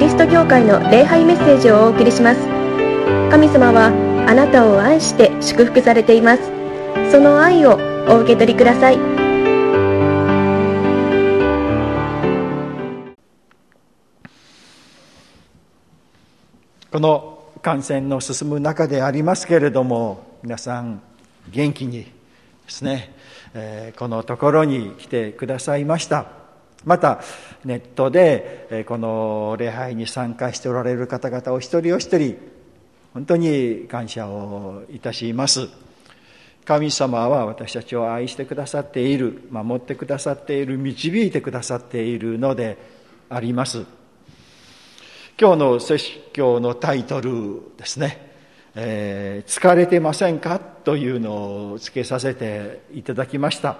リスト教会の礼拝メッセージをお送りします。神様はあなたを愛して祝福されています。その愛をお受け取りください。この感染の進む中でありますけれども皆さん元気にですね、えー、このところに来てくださいました。またネットで、この礼拝に参加しておられる方々を一人お一人本当に感謝をいたします。神様は私たちを愛してくださっている守ってくださっている導いてくださっているのであります。今日の説教のタイトルですね。えー、疲れてませんか？というのをつけさせていただきました。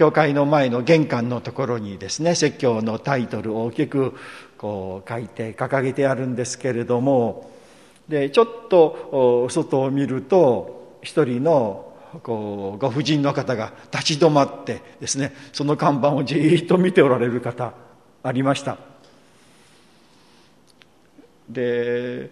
教会の前の玄関のところにですね説教のタイトルを大きくこう書いて掲げてあるんですけれどもでちょっと外を見ると一人のこうご婦人の方が立ち止まってですねその看板をじーっと見ておられる方ありました。で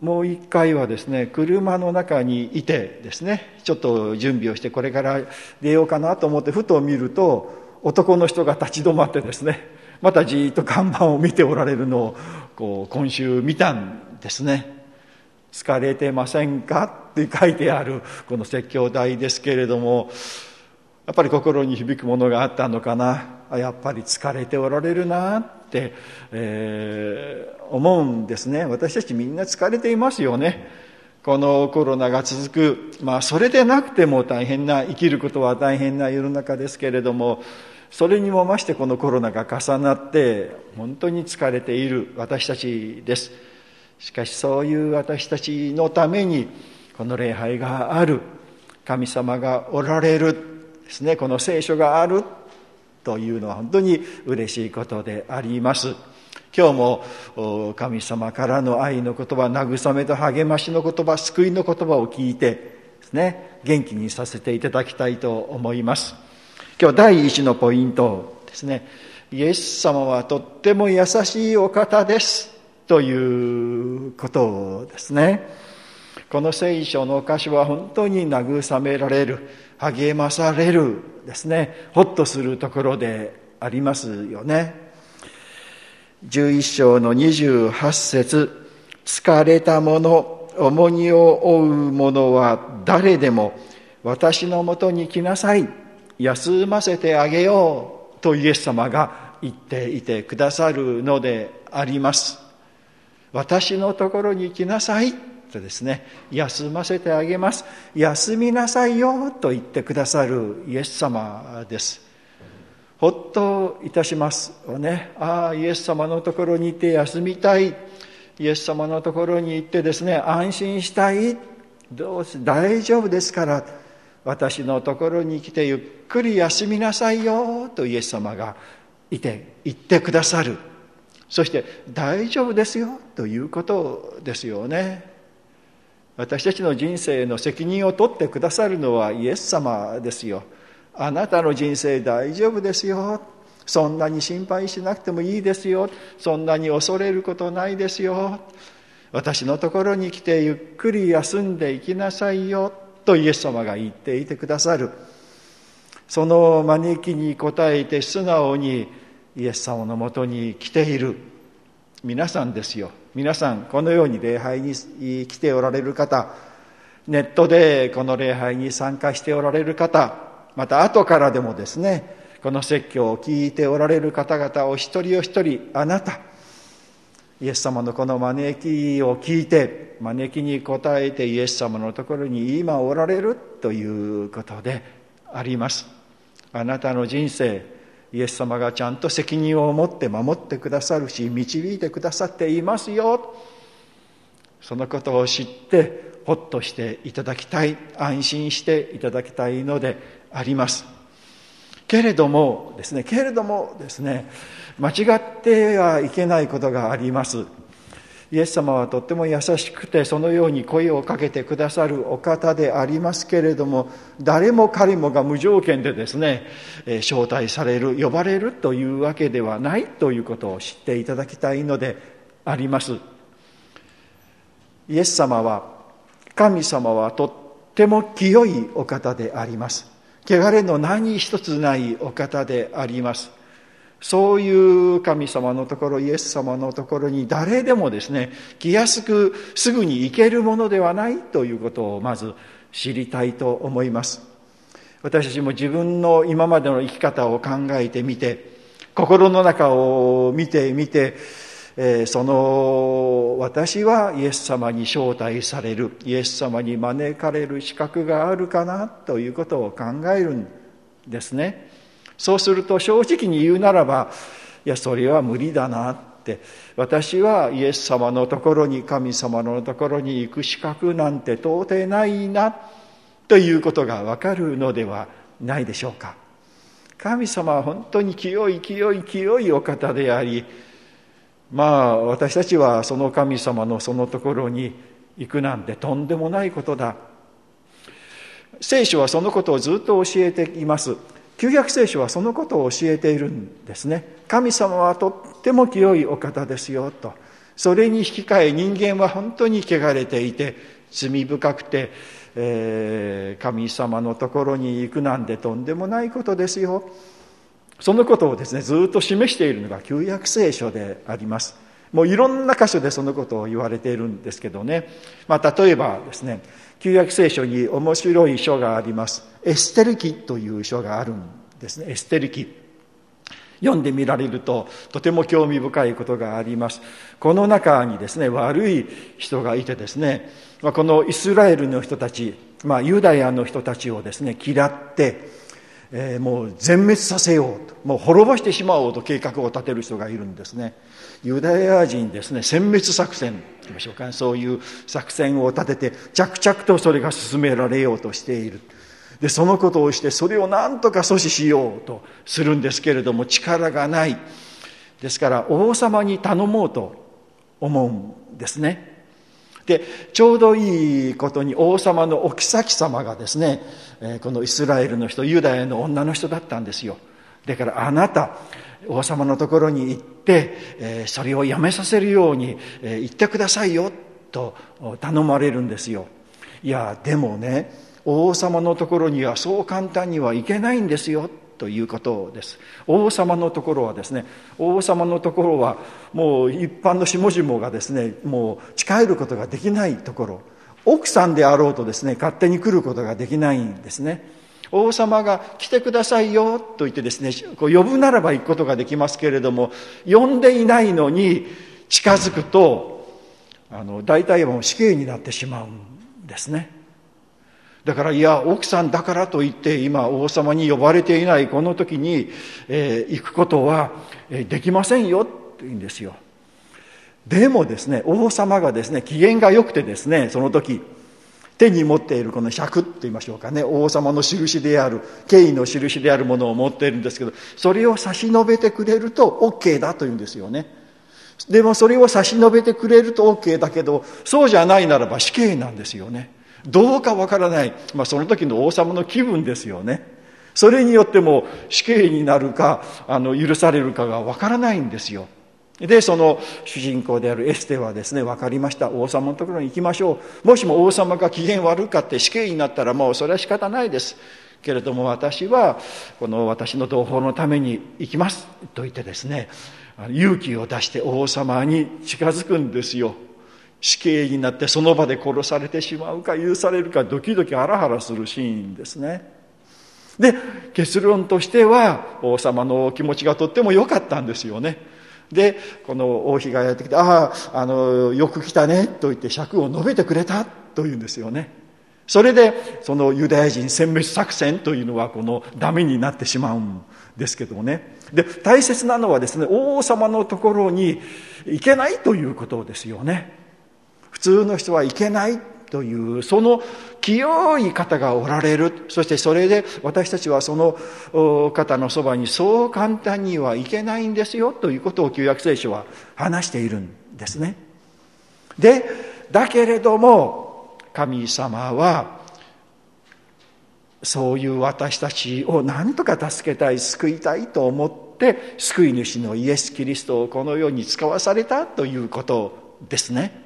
もう一回はですね車の中にいてですねちょっと準備をしてこれから出ようかなと思ってふと見ると男の人が立ち止まってですねまたじっと看板を見ておられるのをこう今週見たんですね「疲れてませんか?」って書いてあるこの説教台ですけれどもやっぱり心に響くものがあったのかなやっぱり疲れておられるなって、えー、思うんですね。私たちみんな疲れていますよね。このコロナが続く。まあそれでなくても大変な生きることは大変な世の中ですけれどもそれにも増してこのコロナが重なって本当に疲れている私たちです。しかしそういう私たちのためにこの礼拝がある。神様がおられるですね。この聖書がある。というのは本当に嬉しいことであります。今日も神様からの愛の言葉慰めと励ましの言葉救いの言葉を聞いてですね元気にさせていただきたいと思います。今日第一のポイントですね。イエス様はとっても優しいお方ですということですね。この聖書の箇所は本当に慰められる。励まされるですね。ほっとするところでありますよね。11章の28節疲れた者重荷を負う者は誰でも私のもとに来なさい。休ませてあげようとイエス様が言っていてくださるのであります。私のところに来なさい。とですね休ませてあげます。休みなさいよと言ってくださるイエス様です。ほっといたしますよね。ああイエス様のところに行って休みたい。イエス様のところに行ってですね安心したい。どうせ大丈夫ですから。私のところに来てゆっくり休みなさいよとイエス様がいて言ってくださる。そして大丈夫ですよということですよね。私たちの人生の責任を取ってくださるのはイエス様ですよ。あなたの人生大丈夫ですよ。そんなに心配しなくてもいいですよ。そんなに恐れることないですよ。私のところに来てゆっくり休んでいきなさいよ。とイエス様が言っていてくださる。その招きに応えて素直にイエス様のもとに来ている皆さんですよ。皆さんこのように礼拝に来ておられる方ネットでこの礼拝に参加しておられる方また後からでもですねこの説教を聞いておられる方々を一人お一人あなたイエス様のこの招きを聞いて招きに応えてイエス様のところに今おられるということであります。あなたの人生イエス様がちゃんと責任を持って守ってくださるし導いてくださっていますよ。そのことを知ってほっとしていただきたい安心していただきたいのであります。けれどもですねけれどもですね間違ってはいけないことがあります。イエス様はとっても優しくてそのように声をかけてくださるお方でありますけれども誰も彼もが無条件でですね招待される呼ばれるというわけではないということを知っていただきたいのであります。イエス様は神様はとっても清いお方であります。汚れの何一つないお方であります。そういう神様のところイエス様のところに誰でもですね気安くすぐに行けるものではないということをまず知りたいと思います。私たちも自分の今までの生き方を考えてみて心の中を見てみてえその私はイエス様に招待されるイエス様に招かれる資格があるかなということを考えるんですね。そうすると正直に言うならばいやそれは無理だなって。私はイエス様のところに神様のところに行く資格なんて到底ないなということがわかるのではないでしょうか。神様は本当に清い清い清いお方でありまあ私たちはその神様のそのところに行くなんてとんでもないことだ。聖書はそのことをずっと教えています。旧約聖書はそのことを教えているんですね。神様はとっても清いお方ですよと。それに引き換え人間は本当に汚れていて罪深くて、えー、神様のところに行くなんてとんでもないことですよ。そのことをですねずっと示しているのが旧約聖書であります。もういろんな箇所でそのことを言われているんですけどね、まあ、例えばですね旧約聖書に面白い書があります。エステル記という書があるんですね。エステル記。読んでみられるととても興味深いことがあります。この中にですね悪い人がいてですねこのイスラエルの人たち、まあ、ユダヤの人たちをですね嫌ってえー、もう全滅させようともう滅ぼしてしまおうと計画を立てる人がいるんですね。ユダヤ人ですね殲滅作戦。言いましょうか、そういう作戦を立てて着々とそれが進められようとしている。でそのことをしてそれを何とか阻止しようとするんですけれども力がない。ですから王様に頼もうと思うんですね。でちょうどいいことに王様のお妃様がですねこのイスラエルの人ユダヤの女の人だったんですよ。だからあなた王様のところに行ってえそれをやめさせるようにえ言ってくださいよと頼まれるんですよ。いやでもね王様のところにはそう簡単には行けないんですよということです。王様のところはですね王様のところはもう一般の下々がですねもう近寄ることができないところ。奥さんであろうとですね勝手に来ることができないんですね。王様が来てくださいよと言ってですねこう呼ぶならば行くことができますけれども呼んでいないのに近づくとあの大体もう死刑になってしまうんですね。だからいや奥さんだからといって今王様に呼ばれていないこの時に、えー、行くことはできませんよって言うんですよ。でもですね王様がですね機嫌が良くてですねその時手に持っているこの尺って言いましょうかね。王様の印である敬意の印であるものを持っているんですけどそれを差し伸べてくれると OK だというんですよね。でもそれを差し伸べてくれると OK だけどそうじゃないならば死刑なんですよね。どうかわからない、まあ、その時の王様の気分ですよね。それによっても死刑になるかあの許されるかがわからないんですよ。でその主人公であるエステはですね分かりました。王様のところに行きましょう。もしも王様が機嫌悪かって死刑になったらもうそれは仕方ないです。けれども私はこの私の同胞のために行きます。と言ってですね勇気を出して王様に近づくんですよ。死刑になってその場で殺されてしまうか許されるかドキドキハラハラするシーンですね。で結論としては王様の気持ちがとっても良かったんですよね。でこの王妃がやってきて「あああのよく来たね」と言って尺を述べてくれたというんですよね。それでそのユダヤ人殲滅作戦というのはこのダメになってしまうんですけどもね。で大切なのはですね王様のところに行けないということですよね。普通の人は行けないというその清い方がおられるそしてそれで私たちはその方のそばにそう簡単にはいけないんですよということを旧約聖書は話しているんですねでだけれども神様はそういう私たちを何とか助けたい救いたいと思って救い主のイエス・キリストをこの世に使わされたということですね。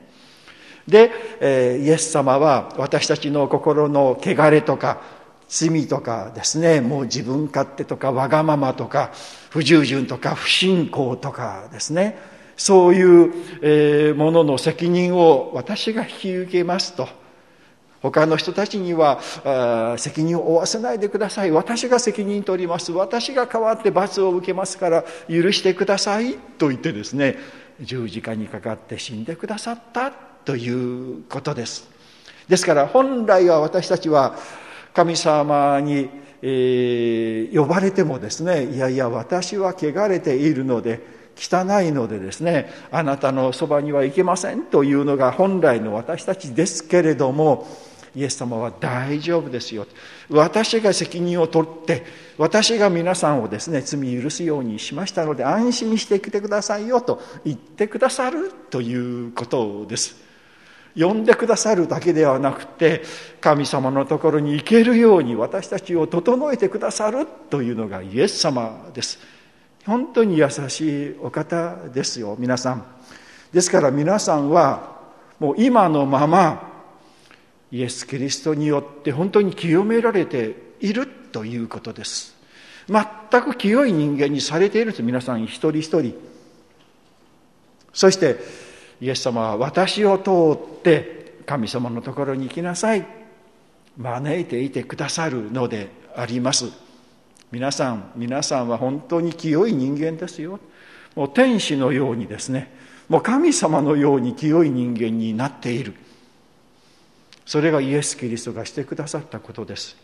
で、え、イエス様は私たちの心の汚れとか罪とかですねもう自分勝手とかわがままとか不従順とか不信仰とかですねそういう、ものの責任を私が引き受けますと。他の人たちには責任を負わせないでください。私が責任取ります。私が代わって罰を受けますから許してください。と言ってですね十字架にかかって死んでくださった。ということです。ですから本来は私たちは神様に、えー、呼ばれてもですねいやいや私は汚れているので汚いのでですねあなたのそばには行けませんというのが本来の私たちですけれどもイエス様は大丈夫ですよ。私が責任を取って私が皆さんをですね罪許すようにしましたので安心してきてくださいよと言ってくださるということです。呼んでくださるだけではなくて神様のところに行けるように私たちを整えてくださるというのがイエス様です。本当に優しいお方ですよ皆さん。ですから皆さんはもう今のままイエス・キリストによって本当に清められているということです。全く清い人間にされていると皆さん一人一人。そしてイエス様は私を通って神様のところに行きなさい。招いていてくださるのであります。皆さん皆さんは本当に清い人間ですよ。もう天使のようにですね。もう神様のように清い人間になっている。それがイエス・キリストがしてくださったことです。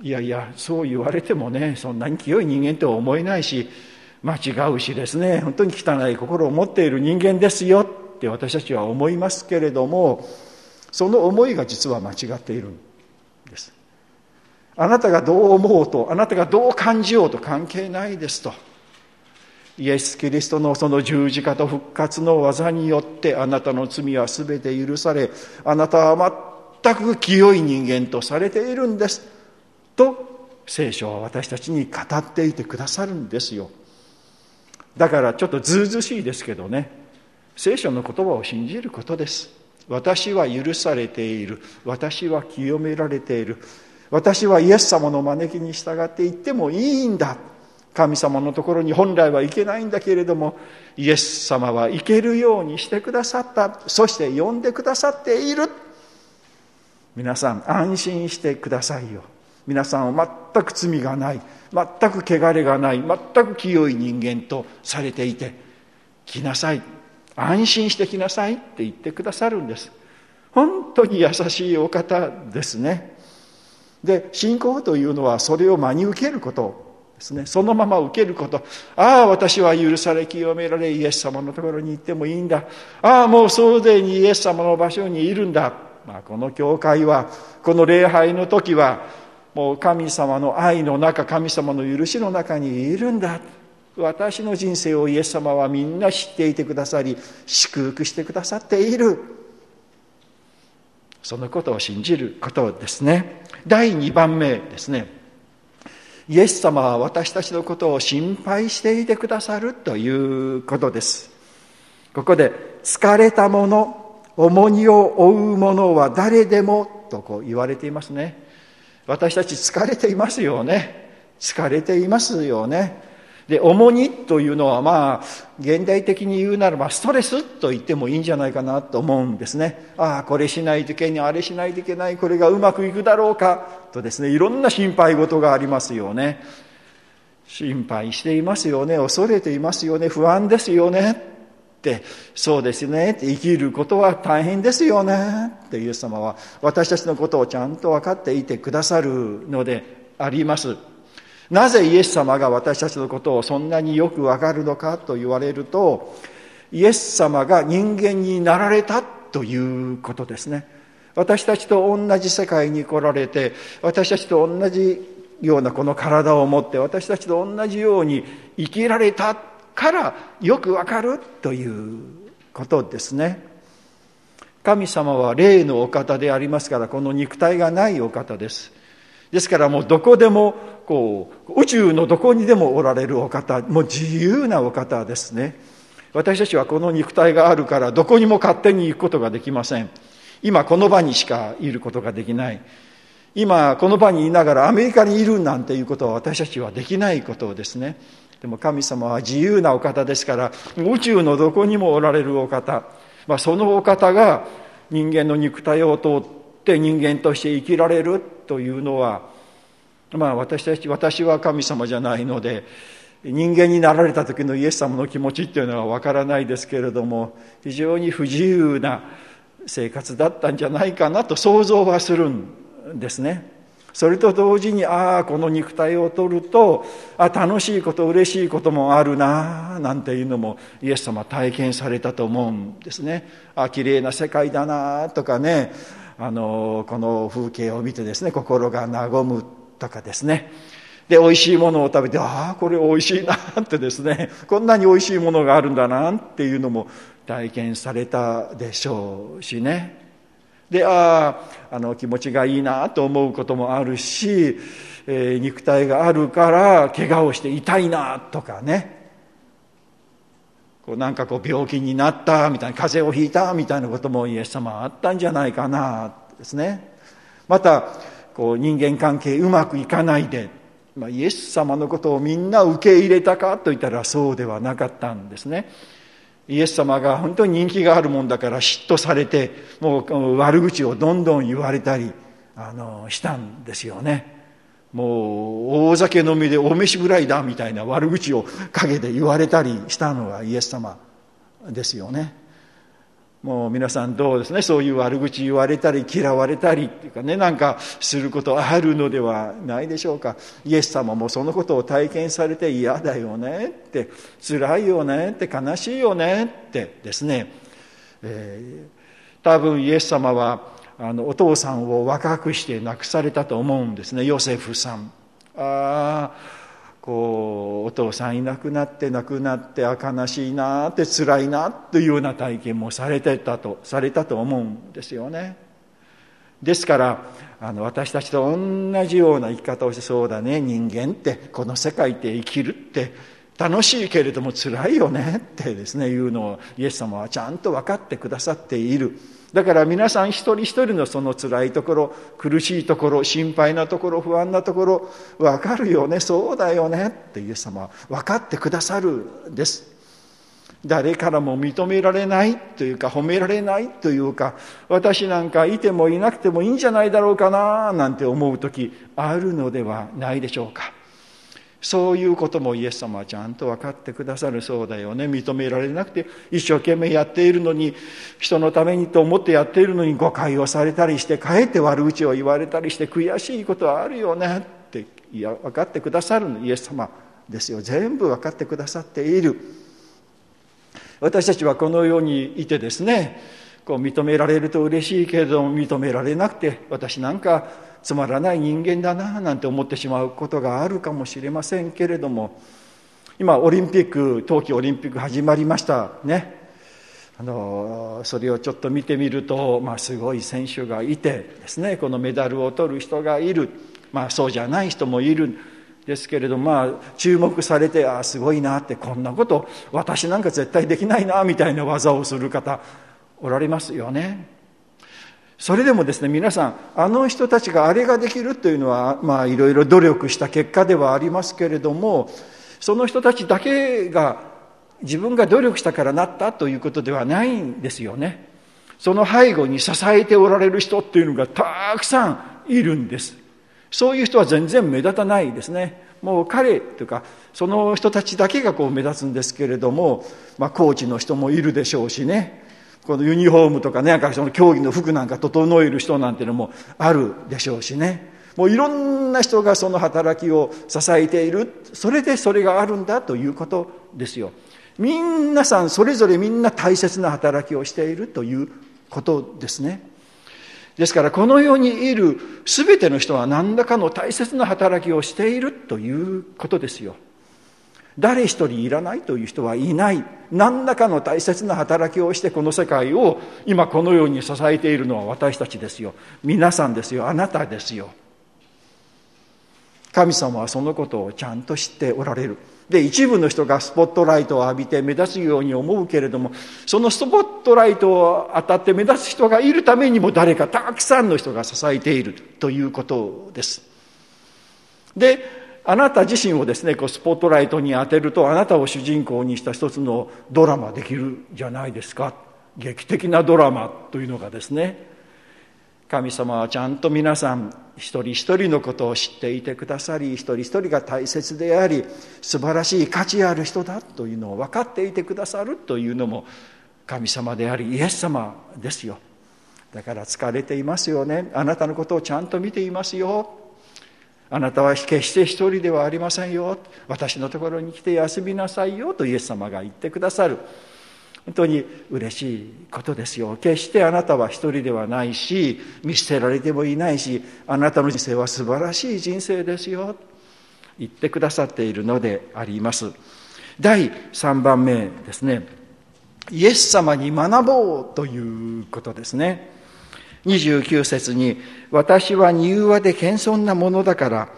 いやいやそう言われてもねそんなに清い人間とは思えないし間違うしですね本当に汚い心を持っている人間ですよって私たちは思いますけれどもその思いが実は間違っているんです。あなたがどう思おうとあなたがどう感じようと関係ないですと。イエス・キリストのその十字架と復活の技によってあなたの罪は全て許されあなたは全く清い人間とされているんですと聖書は私たちに語っていてくださるんですよ。だからちょっとずうずしいですけどね。聖書の言葉を信じることです。私は許されている。私は清められている。私はイエス様の招きに従っていってもいいんだ。神様のところに本来は行けないんだけれどもイエス様は行けるようにしてくださった。そして呼んでくださっている。皆さん安心してくださいよ。皆さんは全く罪がない全く汚れがない全く清い人間とされていて来なさい安心して来なさいって言ってくださるんです。本当に優しいお方ですね。で信仰というのはそれを真に受けることですね。そのまま受けること。ああ私は許され清められイエス様のところに行ってもいいんだ。ああもうすでにイエス様の場所にいるんだ、まあ、この教会はこの礼拝の時はもう神様の愛の中神様の許しの中にいるんだ。私の人生をイエス様はみんな知っていてくださり祝福してくださっている。そのことを信じることですね。第2番目ですね。イエス様は私たちのことを心配していてくださるということです。ここで疲れた者重荷を負う者は誰でもとこう言われていますね。私たち疲れていますよね。疲れていますよね。で重荷というのはまあ現代的に言うならばストレスと言ってもいいんじゃないかなと思うんですね。ああこれしないといけないあれしないといけないこれがうまくいくだろうかとですねいろんな心配事がありますよね。心配していますよね恐れていますよね不安ですよね。ってそうですね生きることは大変ですよねってイエス様は私たちのことをちゃんと分かっていてくださるのであります。なぜイエス様が私たちのことをそんなによくわかるのかと言われるとイエス様が人間になられたということですね。私たちと同じ世界に来られて私たちと同じようなこの体を持って私たちと同じように生きられたからよくわかるということですね。神様は霊のお方でありますからこの肉体がないお方です。ですからもうどこでもこう宇宙のどこにでもおられるお方もう自由なお方ですね。私たちはこの肉体があるからどこにも勝手に行くことができません。今この場にしかいることができない。今この場にいながらアメリカにいるなんていうことは私たちはできないことですね。でも神様は自由なお方ですから宇宙のどこにもおられるお方、まあ、そのお方が人間の肉体を通って人間として生きられるというのはまあ私たち私は神様じゃないので人間になられた時のイエス様の気持ちっていうのはわからないですけれども非常に不自由な生活だったんじゃないかなと想像はするんですね。それと同時にああこの肉体を取るとあ楽しいこと嬉しいこともあるななんていうのもイエス様体験されたと思うんですね。あ綺麗な世界だなとかねあのこの風景を見てですね心が和むとかですね。で美味しいものを食べてああこれ美味しいなってですねこんなに美味しいものがあるんだなっていうのも体験されたでしょうしね。であああの気持ちがいいなと思うこともあるし、えー、肉体があるから怪我をして痛いなとかね。こうなんかこう病気になったみたいな風邪をひいたみたいなこともイエス様はあったんじゃないかなですね。またこう人間関係うまくいかないで、まあ、イエス様のことをみんな受け入れたかといったらそうではなかったんですね。イエス様が本当に人気があるもんだから嫉妬されてもう悪口をどんどん言われたりあのしたんですよね。もう大酒飲みでお飯ぐらいだみたいな悪口を陰で言われたりしたのがイエス様ですよね。もう皆さんどうですね？そういう悪口言われたり嫌われたりっていうかねなんかすることあるのではないでしょうか。イエス様もそのことを体験されて嫌だよねって辛いよねって悲しいよねってですね、えー、多分イエス様はあのお父さんを若くして亡くされたと思うんですね。ヨセフさん。ああこうお父さんいなくなって亡くなってあ悲しいなって辛いなというような体験もされてたとされたと思うんですよね。ですからあの私たちと同じような生き方をしてそうだね人間ってこの世界で生きるって楽しいけれども辛いよねってですねいうのをイエス様はちゃんと分かってくださっている。だから皆さん一人一人のその辛いところ苦しいところ心配なところ不安なところ分かるよね。そうだよね。ってイエス様は分かってくださるんです。誰からも認められないというか褒められないというか私なんかいてもいなくてもいいんじゃないだろうかななんて思う時あるのではないでしょうか。そういうこともイエス様はちゃんと分かってくださるそうだよね。認められなくて一生懸命やっているのに人のためにと思ってやっているのに誤解をされたりしてかえって悪口を言われたりして悔しいことはあるよねっていや分かってくださるの。イエス様ですよ。全部分かってくださっている。私たちはこのようにいてですねこう認められると嬉しいけれども認められなくて私なんかつまらない人間だななんて思ってしまうことがあるかもしれませんけれども今オリンピック冬季オリンピック始まりました。ね。あのそれをちょっと見てみると、まあ、すごい選手がいてですねこのメダルを取る人がいる、まあ、そうじゃない人もいるですけれどまあ注目されてああすごいなってこんなこと私なんか絶対できないなみたいな技をする方おられますよね。それでもですね皆さんあの人たちがあれができるというのはまあいろいろ努力した結果ではありますけれどもその人たちだけが自分が努力したからなったということではないんですよね。その背後に支えておられる人っていうのがたくさんいるんです。そういう人は全然目立たないですね。もう彼というかその人たちだけがこう目立つんですけれども、まあ、コーチの人もいるでしょうしね。このユニフォームとかね、なんかその競技の服なんか整える人なんていうのもあるでしょうしね。もういろんな人がその働きを支えている。それでそれがあるんだということですよ。みんなさんそれぞれみんな大切な働きをしているということですね。ですからこの世にいる全ての人は何らかの大切な働きをしているということですよ。誰一人いらないという人はいない。何らかの大切な働きをしてこの世界を今このように支えているのは私たちですよ。皆さんですよ。あなたですよ。神様はそのことをちゃんと知っておられる。で一部の人がスポットライトを浴びて目立つように思うけれどもそのスポットライトを当たって目立つ人がいるためにも誰かたくさんの人が支えているということです。であなた自身をですねこうスポットライトに当てるとあなたを主人公にした一つのドラマできるじゃないですか。劇的なドラマというのがですね。神様はちゃんと皆さん一人一人のことを知っていてくださり一人一人が大切であり素晴らしい価値ある人だというのを分かっていてくださるというのも神様でありイエス様ですよ。だから疲れていますよね。あなたのことをちゃんと見ていますよ。あなたは決して一人ではありませんよ。私のところに来て休みなさいよ。とイエス様が言ってくださる。本当に嬉しいことですよ。決してあなたは一人ではないし見捨てられてもいないしあなたの人生は素晴らしい人生ですよ。言ってくださっているのであります。第3番目ですね。イエス様に学ぼうということですね。29節に「私は柔和で謙遜なものだから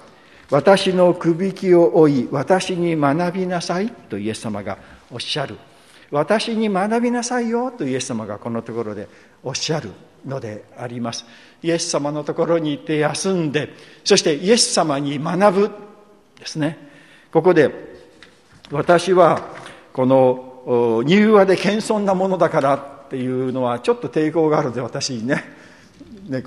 私のくびきを追い私に学びなさい」とイエス様がおっしゃる「私に学びなさいよ」とイエス様がこのところでおっしゃるのであります。イエス様のところに行って休んでそしてイエス様に学ぶ。ですね。ここで私はこの柔和で謙遜なものだからっていうのはちょっと抵抗があるので私にね。ね、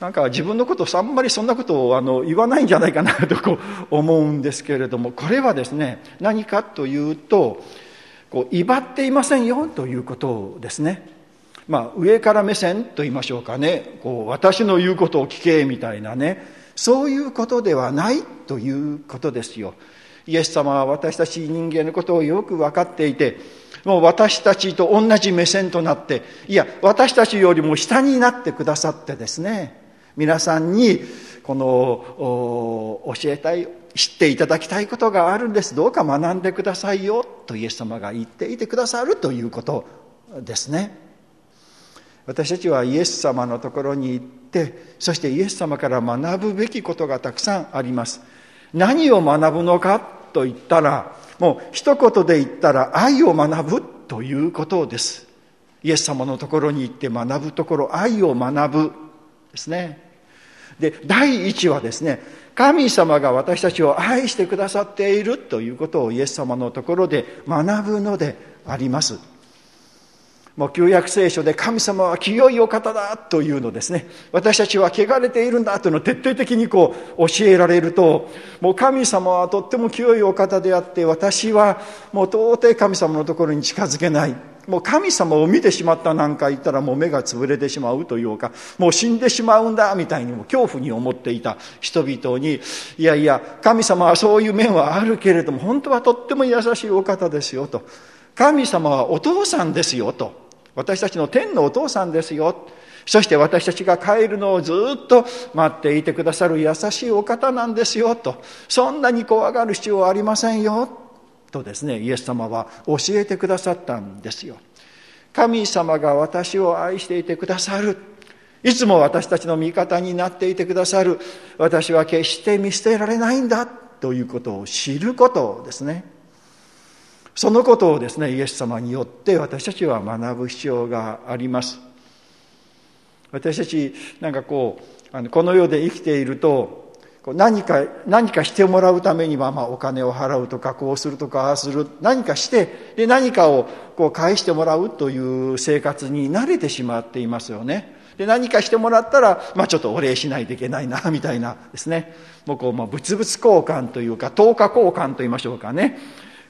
なんか自分のことあんまりそんなことをあの言わないんじゃないかなとこう思うんですけれどもこれはですね何かというとこう威張っていませんよということですね。まあ、上から目線と言いましょうかねこう私の言うことを聞けみたいなねそういうことではないということですよ。イエス様は私たち人間のことをよく分かっていてもう私たちと同じ目線となっていや私たちよりも下になってくださってですね皆さんにこの教えたい知っていただきたいことがあるんです。どうか学んでくださいよ。とイエス様が言っていてくださるということですね。私たちはイエス様のところに行ってそしてイエス様から学ぶべきことがたくさんあります。何を学ぶのかと言ったらもう一言で言ったら愛を学ぶということです。イエス様のところに行って学ぶところ、愛を学ぶですね。で、第一はですね、神様が私たちを愛してくださっているということをイエス様のところで学ぶのであります。もう旧約聖書で神様は清いお方だというのですね。私たちは汚れているんだというのを徹底的にこう教えられるともう神様はとっても清いお方であって私はもう到底神様のところに近づけない。もう神様を見てしまったなんか言ったらもう目が潰れてしまうというかもう死んでしまうんだみたいにも恐怖に思っていた人々にいやいや神様はそういう面はあるけれども本当はとっても優しいお方ですよと。神様はお父さんですよと。私たちの天のお父さんですよ。そして私たちが帰るのをずっと待っていてくださる優しいお方なんですよと。そんなに怖がる必要はありませんよ。とですね、イエス様は教えてくださったんですよ。神様が私を愛していてくださる。いつも私たちの味方になっていてくださる。私は決して見捨てられないんだ。ということを知ることですね。そのことをですねイエス様によって私たちは学ぶ必要があります。私たちなんかこうあのこの世で生きていると何か何かしてもらうためには、まあ、お金を払うとかこうするとかああする何かしてで何かをこう返してもらうという生活に慣れてしまっていますよね。で何かしてもらったら、まあ、ちょっとお礼しないといけないなみたいなですね。もうこう、まあ、物々交換というか等価交換と言いましょうかね。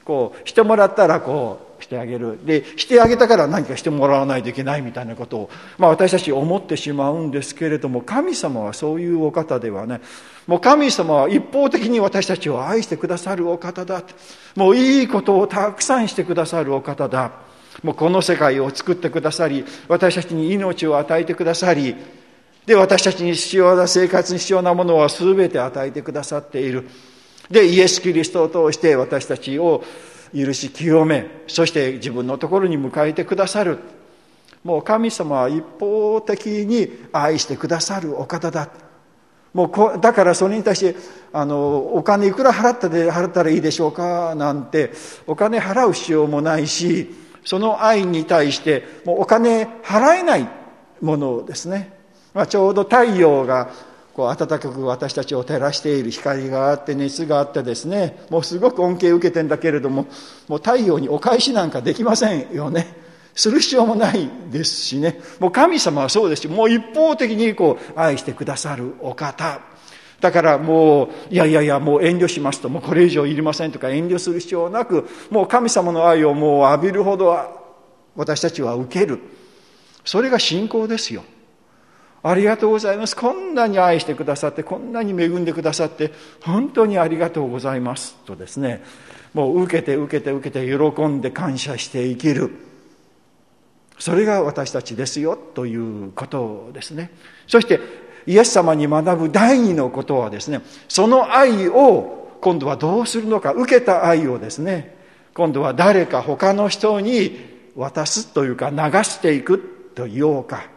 こうしてもらったらこうしてあげる。でしてあげたから何かしてもらわないといけないみたいなことを、まあ、私たち思ってしまうんですけれども神様はそういうお方ではねもう神様は一方的に私たちを愛してくださるお方だ。もういいことをたくさんしてくださるお方だ。もうこの世界を作ってくださり私たちに命を与えてくださりで私たちに必要な生活に必要なものは全て与えてくださっている。でイエス・キリストを通して私たちを許し清めそして自分のところに迎えてくださる。もう神様は一方的に愛してくださるお方だ。もうこだからそれに対してあのお金いくら払ったで払ったらいいでしょうかなんてお金払う必要もないしその愛に対してもうお金払えないものですね、まあ、ちょうど太陽がこう暖かく私たちを照らしている光があって熱があってですねもうすごく恩恵を受けてんだけれどももう太陽にお返しなんかできませんよね。する必要もないですしね。もう神様はそうですしもう一方的にこう愛してくださるお方。だからもういやいやいやもう遠慮しますともうこれ以上いりませんとか遠慮する必要なくもう神様の愛をもう浴びるほど私たちは受ける。それが信仰ですよ。ありがとうございます。こんなに愛してくださってこんなに恵んでくださって本当にありがとうございます。とですねもう受けて受けて受けて喜んで感謝して生きる。それが私たちですよ。ということですね。そしてイエス様に学ぶ第二のことはですねその愛を今度はどうするのか受けた愛をですね今度は誰か他の人に渡すというか流していくと言おうか。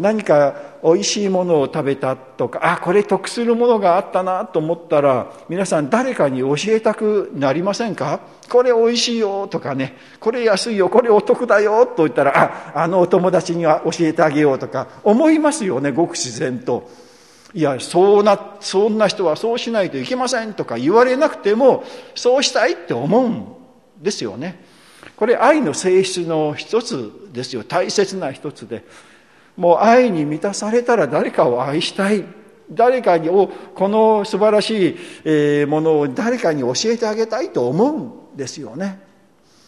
何かおいしいものを食べたとかあこれ得するものがあったなと思ったら皆さん誰かに教えたくなりませんか？これおいしいよとかねこれ安いよこれお得だよと言ったらああのお友達には教えてあげようとか思いますよねごく自然と。いやそうなそんな人はそうしないといけませんとか言われなくてもそうしたいって思うんですよね。これ愛の性質の一つですよ大切な一つで。もう愛に満たされたら誰かを愛したい。誰かにをこの素晴らしいものを誰かに教えてあげたいと思うんですよね。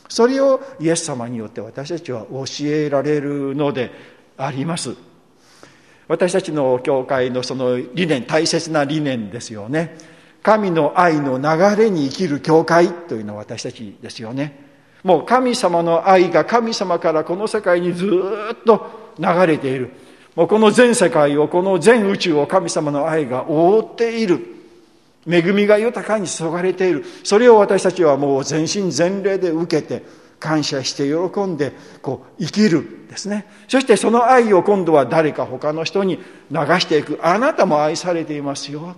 それをイエス様によって私たちは教えられるのであります。私たちの教会のその理念大切な理念ですよね。神の愛の流れに生きる教会というのは私たちですよね。もう神様の愛が神様からこの世界にずっと流れている。もうこの全世界をこの全宇宙を神様の愛が覆っている。恵みが豊かに注がれている。それを私たちはもう全身全霊で受けて感謝して喜んでこう生きるですね。そしてその愛を今度は誰か他の人に流していく。あなたも愛されていますよ。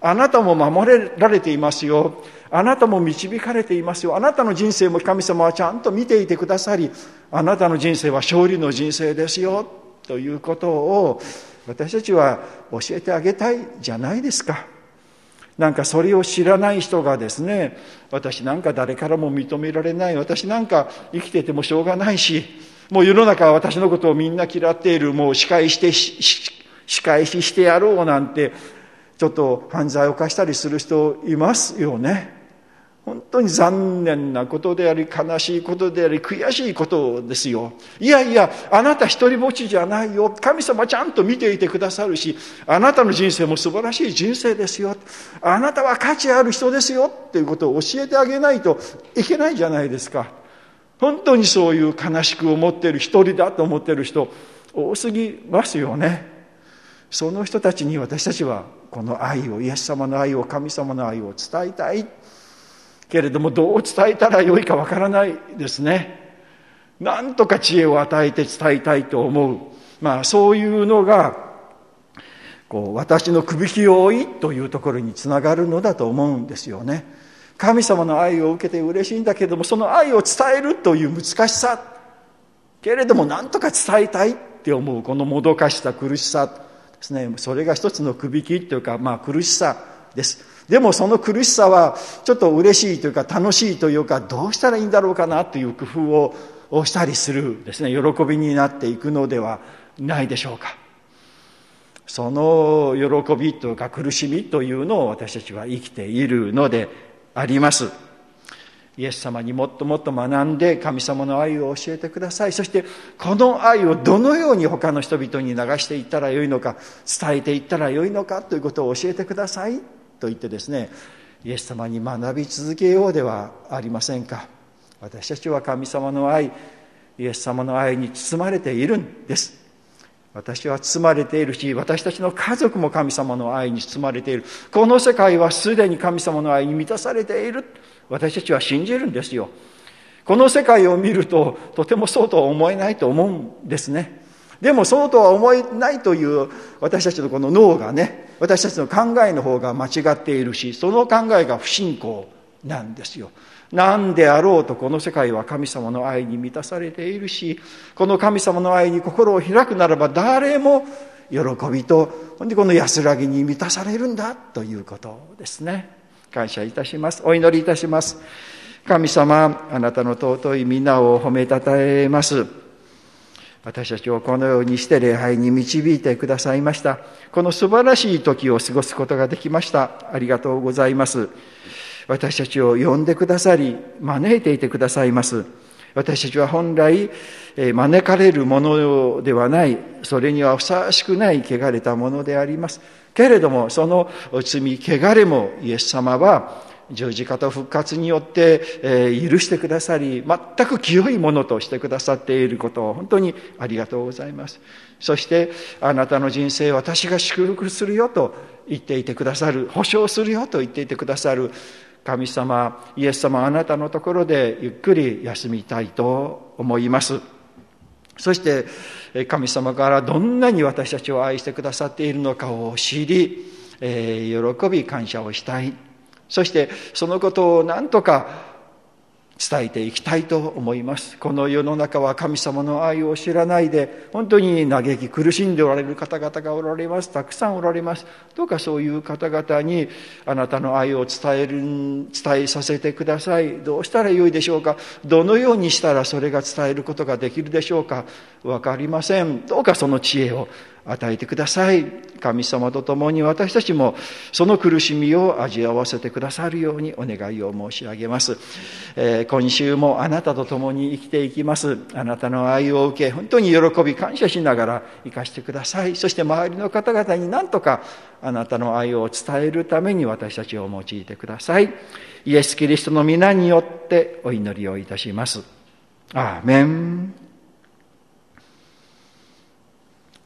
あなたも守れられていますよ。あなたも導かれていますよ。あなたの人生も神様はちゃんと見ていてくださりあなたの人生は勝利の人生ですよ。ということを私たちは教えてあげたいじゃないですか。なんかそれを知らない人がですね私なんか誰からも認められない。私なんか生きててもしょうがないしもう世の中は私のことをみんな嫌っている。もう仕返して仕返ししてやろうなんてちょっと犯罪を犯したりする人いますよね。本当に残念なことであり悲しいことであり悔しいことですよ。いやいやあなた一人ぼっちじゃないよ。神様ちゃんと見ていてくださるしあなたの人生も素晴らしい人生ですよ。あなたは価値ある人ですよ。っていうことを教えてあげないといけないじゃないですか。本当にそういう悲しく思っている一人だと思っている人多すぎますよね。その人たちに私たちはこの愛をイエス様の愛を神様の愛を伝えたい。けれどもどう伝えたらよいかわからないですね。なんとか知恵を与えて伝えたいと思う。まあそういうのがこう私のくびき多いというところにつながるのだと思うんですよね。神様の愛を受けて嬉しいんだけれどもその愛を伝えるという難しさ。けれども何とか伝えたいって思う。このもどかしさ苦しさですね。それが一つのくびきというかまあ苦しさです。でもその苦しさはちょっと嬉しいというか楽しいというかどうしたらいいんだろうかなという工夫をしたりするですね。喜びになっていくのではないでしょうか。その喜びというか苦しみというのを私たちは生きているのであります。イエス様にもっともっと学んで神様の愛を教えてください。そしてこの愛をどのように他の人々に流していったらよいのか伝えていったらよいのかということを教えてください。と言ってですねイエス様に学び続けようではありませんか。私たちは神様の愛イエス様の愛に包まれているんです。私は包まれているし私たちの家族も神様の愛に包まれている。この世界はすでに神様の愛に満たされている。私たちは信じるんですよ。この世界を見るととてもそうとは思えないと思うんですね。でもそうとは思えないという私たちのこの脳がね私たちの考えの方が間違っているしその考えが不信仰なんですよ。何であろうとこの世界は神様の愛に満たされているしこの神様の愛に心を開くならば誰も喜びとほんでこの安らぎに満たされるんだということですね。感謝いたします。お祈りいたします。神様あなたの尊い皆を褒めたたえます。私たちをこのようにして礼拝に導いてくださいました。この素晴らしい時を過ごすことができました。ありがとうございます。私たちを呼んでくださり招いていてくださいます。私たちは本来招かれるものではない。それにはふさわしくない汚れたものであります。けれどもその罪汚れもイエス様は十字架と復活によってえ許してくださり全く清いものとしてくださっていることを本当にありがとうございます。そしてあなたの人生私が祝福するよと言っていてくださる保証するよと言っていてくださる神様イエス様あなたのところでゆっくり休みたいと思います。そして神様からどんなに私たちを愛してくださっているのかを知り、えー、喜び感謝をしたい。そしてそのことを何とか伝えていきたいと思います。この世の中は神様の愛を知らないで本当に嘆き苦しんでおられる方々がおられます。たくさんおられます。どうかそういう方々にあなたの愛を伝える伝えさせてください。どうしたらよいでしょうか。どのようにしたらそれが伝えることができるでしょうか。分かりません。どうかその知恵を与えてください。神様と共に私たちもその苦しみを味わわせてくださるようにお願いを申し上げます、えー、今週もあなたと共に生きていきます。あなたの愛を受け本当に喜び感謝しながら生かしてください。そして周りの方々に何とかあなたの愛を伝えるために私たちを用いてください。イエス・キリストの皆によってお祈りをいたします。アーメン。